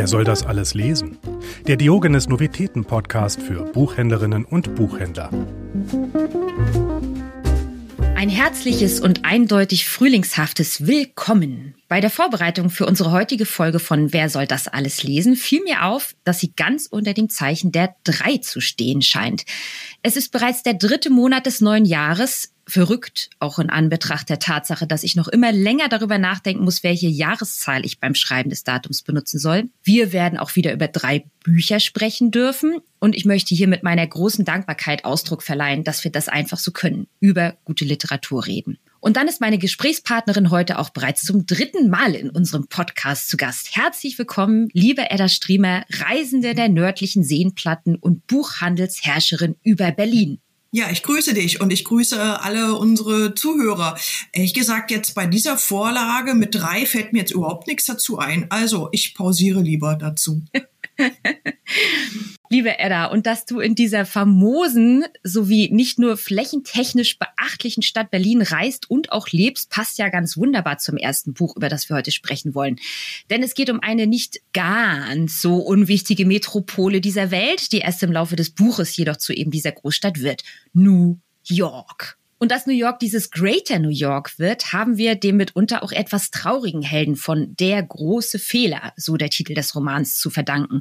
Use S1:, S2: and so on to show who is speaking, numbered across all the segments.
S1: Wer soll das alles lesen? Der Diogenes Novitäten Podcast für Buchhändlerinnen und Buchhändler.
S2: Ein herzliches und eindeutig frühlingshaftes Willkommen. Bei der Vorbereitung für unsere heutige Folge von Wer soll das alles lesen, fiel mir auf, dass sie ganz unter dem Zeichen der drei zu stehen scheint. Es ist bereits der dritte Monat des neuen Jahres, verrückt, auch in Anbetracht der Tatsache, dass ich noch immer länger darüber nachdenken muss, welche Jahreszahl ich beim Schreiben des Datums benutzen soll. Wir werden auch wieder über drei Bücher sprechen dürfen und ich möchte hier mit meiner großen Dankbarkeit Ausdruck verleihen, dass wir das einfach so können, über gute Literatur reden. Und dann ist meine Gesprächspartnerin heute auch bereits zum dritten Mal in unserem Podcast zu Gast. Herzlich willkommen, liebe Edda Striemer, Reisende der nördlichen Seenplatten und Buchhandelsherrscherin über Berlin.
S3: Ja, ich grüße dich und ich grüße alle unsere Zuhörer. Ehrlich gesagt, jetzt bei dieser Vorlage mit drei fällt mir jetzt überhaupt nichts dazu ein. Also ich pausiere lieber dazu.
S2: Liebe Edda, und dass du in dieser famosen sowie nicht nur flächentechnisch beachtlichen Stadt Berlin reist und auch lebst, passt ja ganz wunderbar zum ersten Buch, über das wir heute sprechen wollen. Denn es geht um eine nicht ganz so unwichtige Metropole dieser Welt, die erst im Laufe des Buches jedoch zu eben dieser Großstadt wird. New York. Und dass New York dieses Greater New York wird, haben wir dem mitunter auch etwas traurigen Helden von Der große Fehler, so der Titel des Romans, zu verdanken.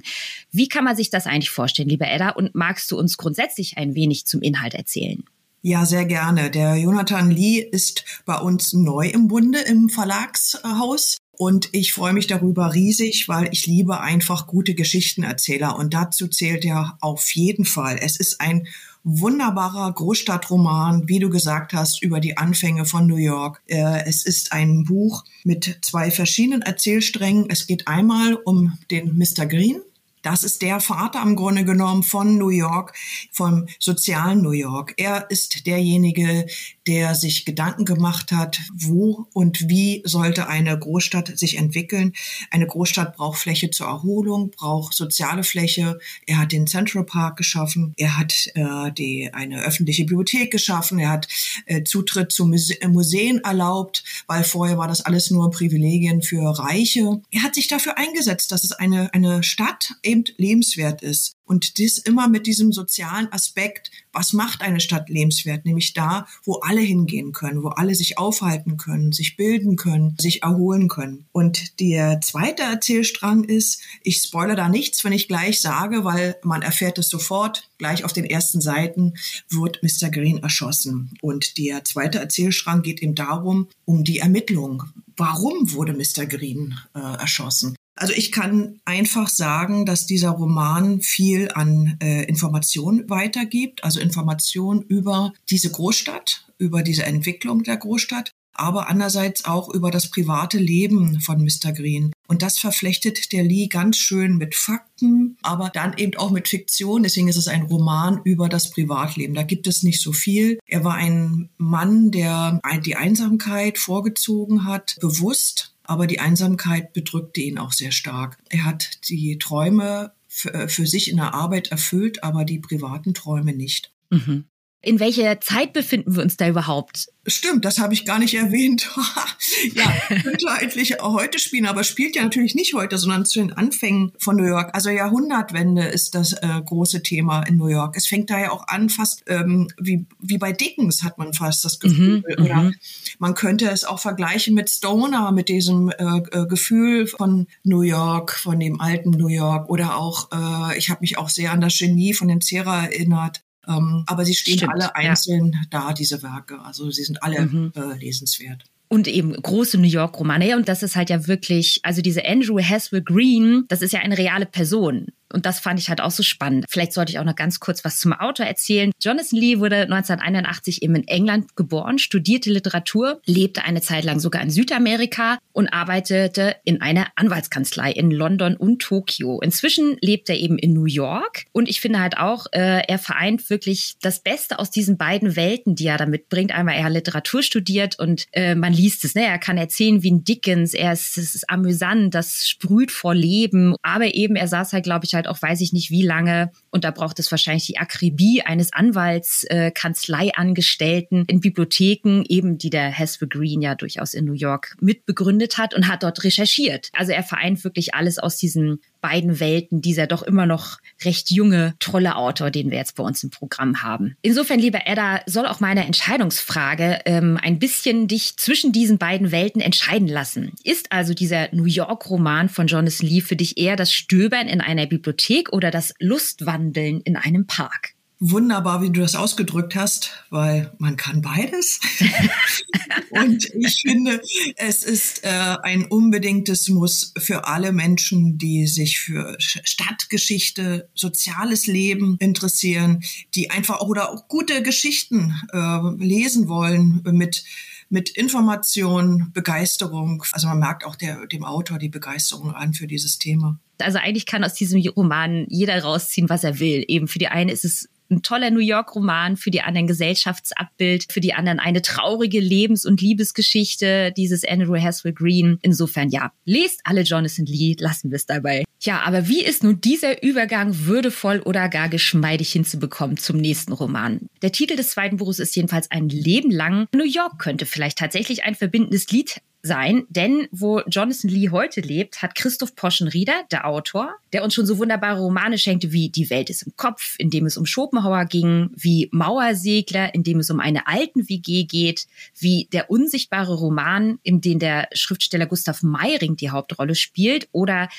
S2: Wie kann man sich das eigentlich vorstellen, liebe Edda? Und magst du uns grundsätzlich ein wenig zum Inhalt erzählen?
S3: Ja, sehr gerne. Der Jonathan Lee ist bei uns neu im Bunde im Verlagshaus. Und ich freue mich darüber riesig, weil ich liebe einfach gute Geschichtenerzähler. Und dazu zählt er auf jeden Fall. Es ist ein wunderbarer Großstadtroman, wie du gesagt hast, über die Anfänge von New York. Äh, es ist ein Buch mit zwei verschiedenen Erzählsträngen. Es geht einmal um den Mr. Green, das ist der Vater im Grunde genommen von New York, vom sozialen New York. Er ist derjenige, der sich Gedanken gemacht hat, wo und wie sollte eine Großstadt sich entwickeln. Eine Großstadt braucht Fläche zur Erholung, braucht soziale Fläche. Er hat den Central Park geschaffen. Er hat äh, die, eine öffentliche Bibliothek geschaffen. Er hat äh, Zutritt zu Muse Museen erlaubt, weil vorher war das alles nur Privilegien für Reiche. Er hat sich dafür eingesetzt, dass es eine, eine Stadt eben lebenswert ist. Und dies immer mit diesem sozialen Aspekt, was macht eine Stadt lebenswert? Nämlich da, wo alle hingehen können, wo alle sich aufhalten können, sich bilden können, sich erholen können. Und der zweite Erzählstrang ist, ich spoilere da nichts, wenn ich gleich sage, weil man erfährt es sofort, gleich auf den ersten Seiten wird Mr. Green erschossen. Und der zweite Erzählstrang geht ihm darum, um die Ermittlung. Warum wurde Mr. Green äh, erschossen? Also ich kann einfach sagen, dass dieser Roman viel an äh, Information weitergibt, also Information über diese Großstadt, über diese Entwicklung der Großstadt, aber andererseits auch über das private Leben von Mr. Green. Und das verflechtet der Lee ganz schön mit Fakten, aber dann eben auch mit Fiktion. Deswegen ist es ein Roman über das Privatleben. Da gibt es nicht so viel. Er war ein Mann, der die Einsamkeit vorgezogen hat, bewusst aber die Einsamkeit bedrückte ihn auch sehr stark. Er hat die Träume für, für sich in der Arbeit erfüllt, aber die privaten Träume nicht.
S2: Mhm. In welcher Zeit befinden wir uns da überhaupt?
S3: Stimmt, das habe ich gar nicht erwähnt. ja, könnte eigentlich heute spielen, aber spielt ja natürlich nicht heute, sondern zu den Anfängen von New York. Also Jahrhundertwende ist das äh, große Thema in New York. Es fängt da ja auch an, fast ähm, wie, wie bei Dickens hat man fast das Gefühl. Mhm, Oder mhm. man könnte es auch vergleichen mit Stoner, mit diesem äh, äh, Gefühl von New York, von dem alten New York. Oder auch, äh, ich habe mich auch sehr an das Genie von den Zera erinnert. Ähm, aber sie stehen Stimmt, alle einzeln ja. da, diese Werke. Also sie sind alle mhm. äh, lesenswert
S2: und eben große New York Romane. Und das ist halt ja wirklich, also diese Andrew Haswell Green, das ist ja eine reale Person. Und das fand ich halt auch so spannend. Vielleicht sollte ich auch noch ganz kurz was zum Autor erzählen. Jonathan Lee wurde 1981 eben in England geboren, studierte Literatur, lebte eine Zeit lang sogar in Südamerika und arbeitete in einer Anwaltskanzlei in London und Tokio. Inzwischen lebt er eben in New York und ich finde halt auch, äh, er vereint wirklich das Beste aus diesen beiden Welten, die er da mitbringt. Einmal er hat Literatur studiert und äh, man liest es, ne? Er kann erzählen wie ein Dickens, er ist, es ist amüsant, das sprüht vor Leben, aber eben er saß halt, glaube ich, halt auch weiß ich nicht wie lange und da braucht es wahrscheinlich die Akribie eines Anwalts, äh, Kanzleiangestellten in Bibliotheken, eben die der Haswell Green ja durchaus in New York mitbegründet hat und hat dort recherchiert. Also er vereint wirklich alles aus diesen beiden Welten dieser doch immer noch recht junge, tolle Autor, den wir jetzt bei uns im Programm haben. Insofern, liebe Edda, soll auch meine Entscheidungsfrage ähm, ein bisschen dich zwischen diesen beiden Welten entscheiden lassen. Ist also dieser New York-Roman von Jonathan Lee für dich eher das Stöbern in einer Bibliothek oder das Lustwandeln in einem Park?
S3: Wunderbar, wie du das ausgedrückt hast, weil man kann beides. und ich finde, es ist äh, ein unbedingtes Muss für alle Menschen, die sich für Stadtgeschichte, soziales Leben interessieren, die einfach oder auch gute Geschichten äh, lesen wollen mit mit Information, Begeisterung. Also man merkt auch der, dem Autor die Begeisterung an für dieses Thema.
S2: Also eigentlich kann aus diesem Roman jeder rausziehen, was er will. Eben für die eine ist es ein toller New York-Roman, für die anderen Gesellschaftsabbild, für die anderen eine traurige Lebens- und Liebesgeschichte dieses Andrew Haswell Green. Insofern ja, lest alle Jonathan Lee, lassen wir es dabei. Ja, aber wie ist nun dieser Übergang würdevoll oder gar geschmeidig hinzubekommen zum nächsten Roman? Der Titel des zweiten Buches ist jedenfalls ein Leben lang. New York könnte vielleicht tatsächlich ein verbindendes Lied sein, denn wo Jonathan Lee heute lebt, hat Christoph Poschenrieder, der Autor, der uns schon so wunderbare Romane schenkte wie Die Welt ist im Kopf, in dem es um Schopenhauer ging, wie Mauersegler, in dem es um eine alten WG geht, wie Der unsichtbare Roman, in dem der Schriftsteller Gustav Meiring die Hauptrolle spielt oder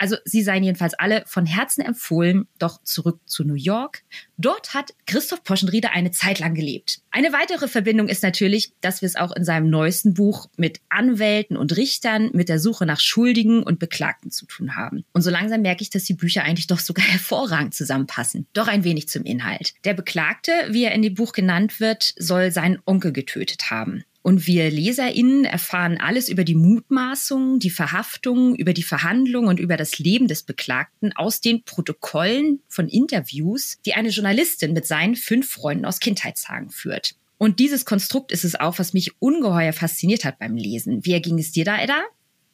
S2: also sie seien jedenfalls alle von Herzen empfohlen, doch zurück zu New York. Dort hat Christoph Poschenrieder eine Zeit lang gelebt. Eine weitere Verbindung ist natürlich, dass wir es auch in seinem neuesten Buch mit Anwälten und Richtern, mit der Suche nach Schuldigen und Beklagten zu tun haben. Und so langsam merke ich, dass die Bücher eigentlich doch sogar hervorragend zusammenpassen. Doch ein wenig zum Inhalt. Der Beklagte, wie er in dem Buch genannt wird, soll seinen Onkel getötet haben. Und wir LeserInnen erfahren alles über die Mutmaßungen, die Verhaftungen, über die Verhandlungen und über das Leben des Beklagten aus den Protokollen von Interviews, die eine Journalistin mit seinen fünf Freunden aus Kindheitstagen führt. Und dieses Konstrukt ist es auch, was mich ungeheuer fasziniert hat beim Lesen. Wie ging es dir da, Edda?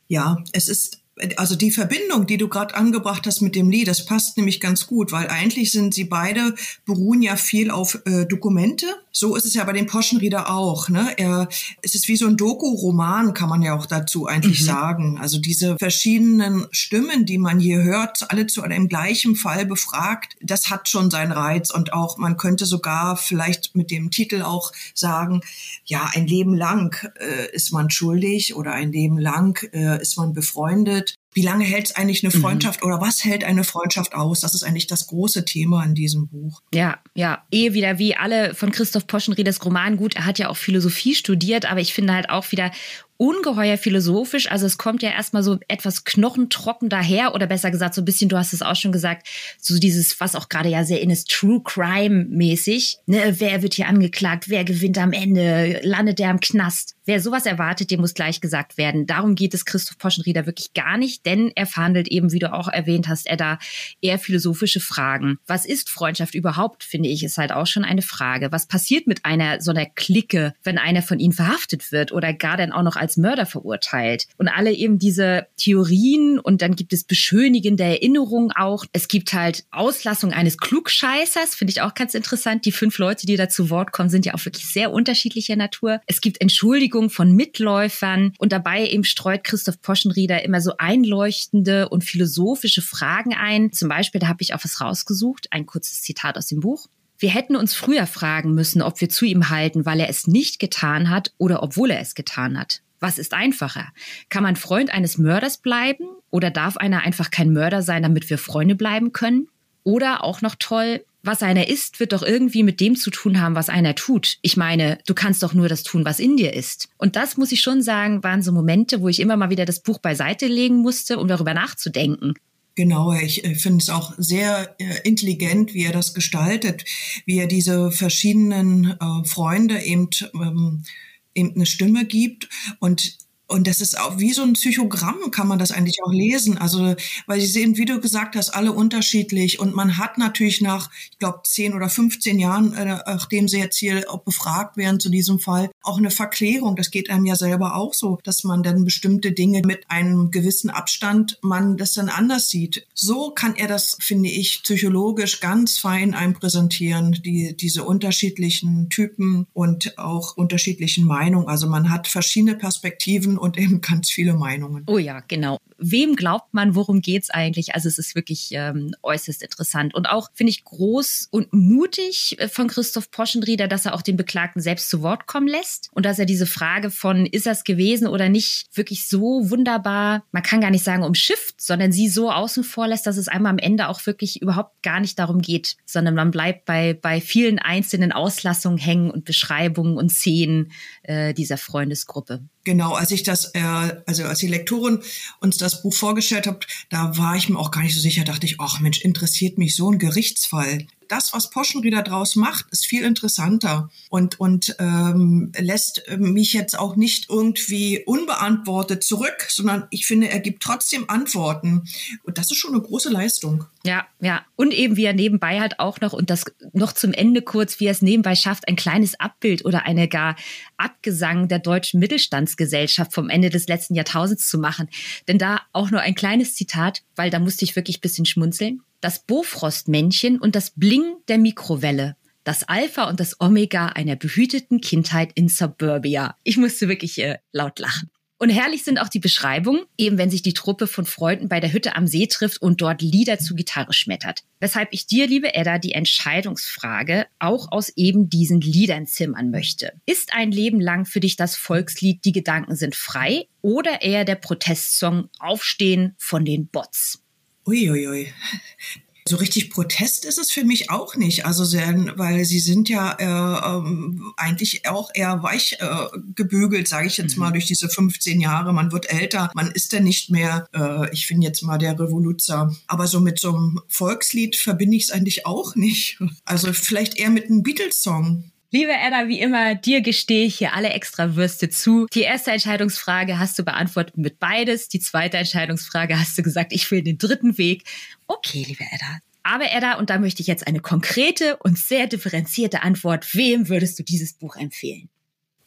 S3: Ja, es ist also die Verbindung, die du gerade angebracht hast mit dem Lee, das passt nämlich ganz gut, weil eigentlich sind sie beide beruhen ja viel auf äh, Dokumente. So ist es ja bei dem Poschenrieder auch. Ne? Er, es ist wie so ein Doku-Roman, kann man ja auch dazu eigentlich mhm. sagen. Also diese verschiedenen Stimmen, die man hier hört, alle zu einem gleichen Fall befragt, das hat schon seinen Reiz. Und auch, man könnte sogar vielleicht mit dem Titel auch sagen, ja, ein Leben lang äh, ist man schuldig oder ein Leben lang äh, ist man befreundet wie lange hält eigentlich eine mhm. Freundschaft mhm. oder was hält eine Freundschaft aus? Das ist eigentlich das große Thema in diesem Buch.
S2: Ja, ja. Ehe wieder wie alle von Christoph Poschenriedes Roman. Gut, er hat ja auch Philosophie studiert, aber ich finde halt auch wieder ungeheuer philosophisch. Also es kommt ja erstmal so etwas knochentrocken daher oder besser gesagt so ein bisschen, du hast es auch schon gesagt, so dieses, was auch gerade ja sehr in ist, True Crime mäßig. Ne, wer wird hier angeklagt? Wer gewinnt am Ende? Landet der im Knast? Wer sowas erwartet, dem muss gleich gesagt werden. Darum geht es Christoph Poschenrieder wirklich gar nicht, denn er verhandelt eben, wie du auch erwähnt hast, er da eher philosophische Fragen. Was ist Freundschaft überhaupt, finde ich, ist halt auch schon eine Frage. Was passiert mit einer so einer Clique, wenn einer von ihnen verhaftet wird oder gar dann auch noch als Mörder verurteilt? Und alle eben diese Theorien und dann gibt es beschönigende Erinnerungen auch. Es gibt halt Auslassung eines Klugscheißers, finde ich auch ganz interessant. Die fünf Leute, die da zu Wort kommen, sind ja auch wirklich sehr unterschiedlicher Natur. Es gibt Entschuldigungen von Mitläufern und dabei eben streut Christoph Poschenrieder immer so einleuchtende und philosophische Fragen ein. Zum Beispiel, da habe ich auch was rausgesucht, ein kurzes Zitat aus dem Buch. Wir hätten uns früher fragen müssen, ob wir zu ihm halten, weil er es nicht getan hat oder obwohl er es getan hat. Was ist einfacher? Kann man Freund eines Mörders bleiben oder darf einer einfach kein Mörder sein, damit wir Freunde bleiben können? Oder auch noch toll, was einer ist, wird doch irgendwie mit dem zu tun haben, was einer tut. Ich meine, du kannst doch nur das tun, was in dir ist. Und das muss ich schon sagen, waren so Momente, wo ich immer mal wieder das Buch beiseite legen musste, um darüber nachzudenken.
S3: Genau, ich äh, finde es auch sehr äh, intelligent, wie er das gestaltet, wie er diese verschiedenen äh, Freunde eben, ähm, eben eine Stimme gibt und und das ist auch wie so ein Psychogramm, kann man das eigentlich auch lesen. Also, weil sie sehen, wie du gesagt hast, alle unterschiedlich. Und man hat natürlich nach, ich glaube, 10 oder 15 Jahren, äh, nachdem sie jetzt hier auch befragt werden zu diesem Fall, auch eine Verklärung. Das geht einem ja selber auch so, dass man dann bestimmte Dinge mit einem gewissen Abstand, man das dann anders sieht. So kann er das, finde ich, psychologisch ganz fein einem präsentieren, die, diese unterschiedlichen Typen und auch unterschiedlichen Meinungen. Also man hat verschiedene Perspektiven Und eben ganz viele Meinungen.
S2: Oh ja, genau. Wem glaubt man, worum geht's eigentlich? Also es ist wirklich ähm, äußerst interessant. Und auch finde ich groß und mutig äh, von Christoph Poschenrieder, dass er auch den Beklagten selbst zu Wort kommen lässt und dass er diese Frage von, ist das gewesen oder nicht, wirklich so wunderbar, man kann gar nicht sagen umschifft, sondern sie so außen vor lässt, dass es einmal am Ende auch wirklich überhaupt gar nicht darum geht, sondern man bleibt bei, bei vielen einzelnen Auslassungen hängen und Beschreibungen und Szenen äh, dieser Freundesgruppe.
S3: Genau, als ich das, äh, also als die Lektorin uns das Buch vorgestellt hat, da war ich mir auch gar nicht so sicher, dachte ich, ach Mensch, interessiert mich so ein Gerichtsfall das, was Poschenrieder draus macht, ist viel interessanter und, und ähm, lässt mich jetzt auch nicht irgendwie unbeantwortet zurück, sondern ich finde, er gibt trotzdem Antworten. Und das ist schon eine große Leistung.
S2: Ja, ja. Und eben, wie er nebenbei halt auch noch, und das noch zum Ende kurz, wie er es nebenbei schafft, ein kleines Abbild oder eine gar Abgesang der deutschen Mittelstandsgesellschaft vom Ende des letzten Jahrtausends zu machen. Denn da auch nur ein kleines Zitat, weil da musste ich wirklich bisschen schmunzeln das Bofrostmännchen und das Bling der Mikrowelle. Das Alpha und das Omega einer behüteten Kindheit in Suburbia. Ich musste wirklich äh, laut lachen. Und herrlich sind auch die Beschreibungen, eben wenn sich die Truppe von Freunden bei der Hütte am See trifft und dort Lieder zu Gitarre schmettert. Weshalb ich dir, liebe Edda, die Entscheidungsfrage auch aus eben diesen Liedern zimmern möchte. Ist ein Leben lang für dich das Volkslied Die Gedanken sind frei oder eher der Protestsong Aufstehen von den Bots?
S3: Uiuiui. So richtig Protest ist es für mich auch nicht. Also weil sie sind ja äh, ähm, eigentlich auch eher weich äh, gebügelt, sage ich jetzt mhm. mal, durch diese 15 Jahre. Man wird älter, man ist ja nicht mehr, äh, ich finde jetzt mal der Revoluzer. Aber so mit so einem Volkslied verbinde ich es eigentlich auch nicht. Also vielleicht eher mit einem Beatles-Song.
S2: Liebe Edda, wie immer, dir gestehe ich hier alle extra Würste zu. Die erste Entscheidungsfrage hast du beantwortet mit beides. Die zweite Entscheidungsfrage hast du gesagt, ich will den dritten Weg. Okay, liebe Edda. Aber Edda, und da möchte ich jetzt eine konkrete und sehr differenzierte Antwort. Wem würdest du dieses Buch empfehlen?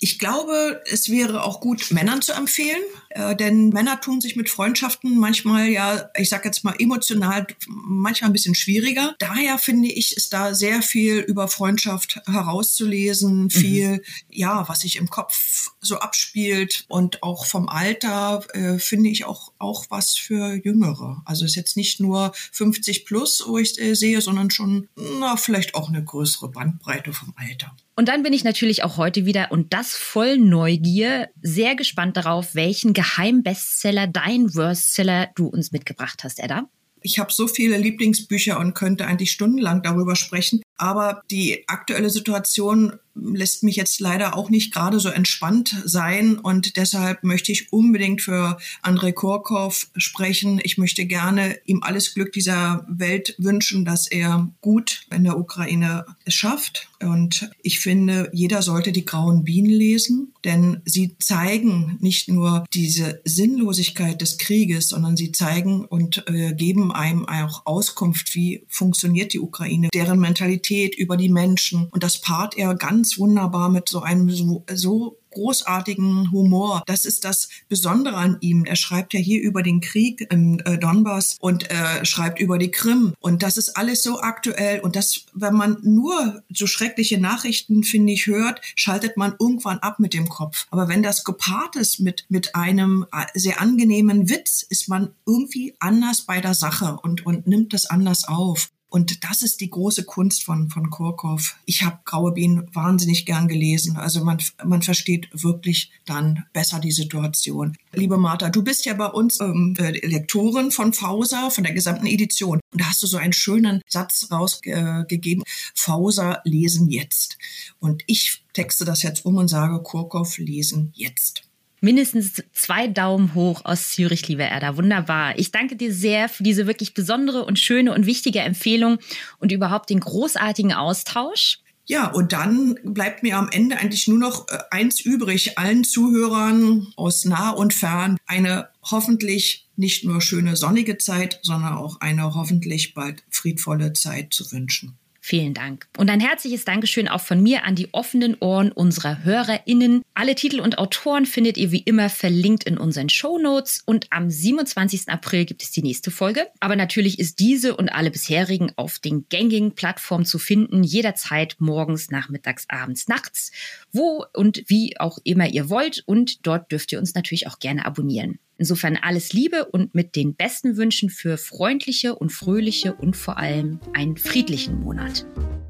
S3: Ich glaube, es wäre auch gut, Männern zu empfehlen, äh, denn Männer tun sich mit Freundschaften manchmal ja, ich sag jetzt mal emotional, manchmal ein bisschen schwieriger. Daher finde ich, ist da sehr viel über Freundschaft herauszulesen, mhm. viel, mhm. ja, was sich im Kopf so abspielt und auch vom Alter äh, finde ich auch auch was für Jüngere. Also ist jetzt nicht nur 50 plus, wo ich äh, sehe, sondern schon, na, vielleicht auch eine größere Bandbreite vom Alter.
S2: Und dann bin ich natürlich auch heute wieder und das voll Neugier sehr gespannt darauf, welchen Geheimbestseller, dein Worstseller du uns mitgebracht hast, Edda.
S3: Ich habe so viele Lieblingsbücher und könnte eigentlich stundenlang darüber sprechen. Aber die aktuelle Situation lässt mich jetzt leider auch nicht gerade so entspannt sein und deshalb möchte ich unbedingt für Andrei Korkov sprechen. Ich möchte gerne ihm alles Glück dieser Welt wünschen, dass er gut in der Ukraine es schafft. Und ich finde, jeder sollte die grauen Bienen lesen, denn sie zeigen nicht nur diese Sinnlosigkeit des Krieges, sondern sie zeigen und äh, geben einem auch Auskunft, wie funktioniert die Ukraine, deren Mentalität über die Menschen. Und das paart er ganz ganz wunderbar mit so einem so, so großartigen Humor. Das ist das Besondere an ihm. Er schreibt ja hier über den Krieg im äh, Donbass und äh, schreibt über die Krim. Und das ist alles so aktuell. Und das, wenn man nur so schreckliche Nachrichten, finde ich, hört, schaltet man irgendwann ab mit dem Kopf. Aber wenn das gepaart ist mit, mit einem äh, sehr angenehmen Witz, ist man irgendwie anders bei der Sache und, und nimmt das anders auf. Und das ist die große Kunst von, von Kurkow. Ich habe Graue Bienen wahnsinnig gern gelesen. Also man, man versteht wirklich dann besser die Situation. Liebe Martha, du bist ja bei uns ähm, äh, Lektorin von Fauser, von der gesamten Edition. Und da hast du so einen schönen Satz rausgegeben. Äh, Fauser lesen jetzt. Und ich texte das jetzt um und sage Kurkow lesen jetzt
S2: mindestens zwei Daumen hoch aus Zürich, liebe Erda. Wunderbar. Ich danke dir sehr für diese wirklich besondere und schöne und wichtige Empfehlung und überhaupt den großartigen Austausch.
S3: Ja, und dann bleibt mir am Ende eigentlich nur noch äh, eins übrig, allen Zuhörern aus nah und fern eine hoffentlich nicht nur schöne sonnige Zeit, sondern auch eine hoffentlich bald friedvolle Zeit zu wünschen.
S2: Vielen Dank. Und ein herzliches Dankeschön auch von mir an die offenen Ohren unserer HörerInnen. Alle Titel und Autoren findet ihr wie immer verlinkt in unseren Show Notes und am 27. April gibt es die nächste Folge. Aber natürlich ist diese und alle bisherigen auf den gängigen Plattformen zu finden, jederzeit morgens, nachmittags, abends, nachts, wo und wie auch immer ihr wollt. Und dort dürft ihr uns natürlich auch gerne abonnieren. Insofern alles Liebe und mit den besten Wünschen für freundliche und fröhliche und vor allem einen friedlichen Monat.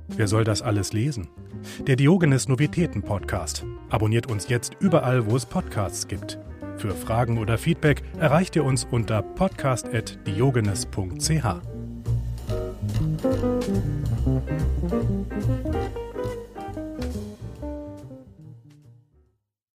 S1: Wer soll das alles lesen? Der Diogenes Novitäten Podcast. Abonniert uns jetzt überall, wo es Podcasts gibt. Für Fragen oder Feedback erreicht ihr uns unter podcast.diogenes.ch.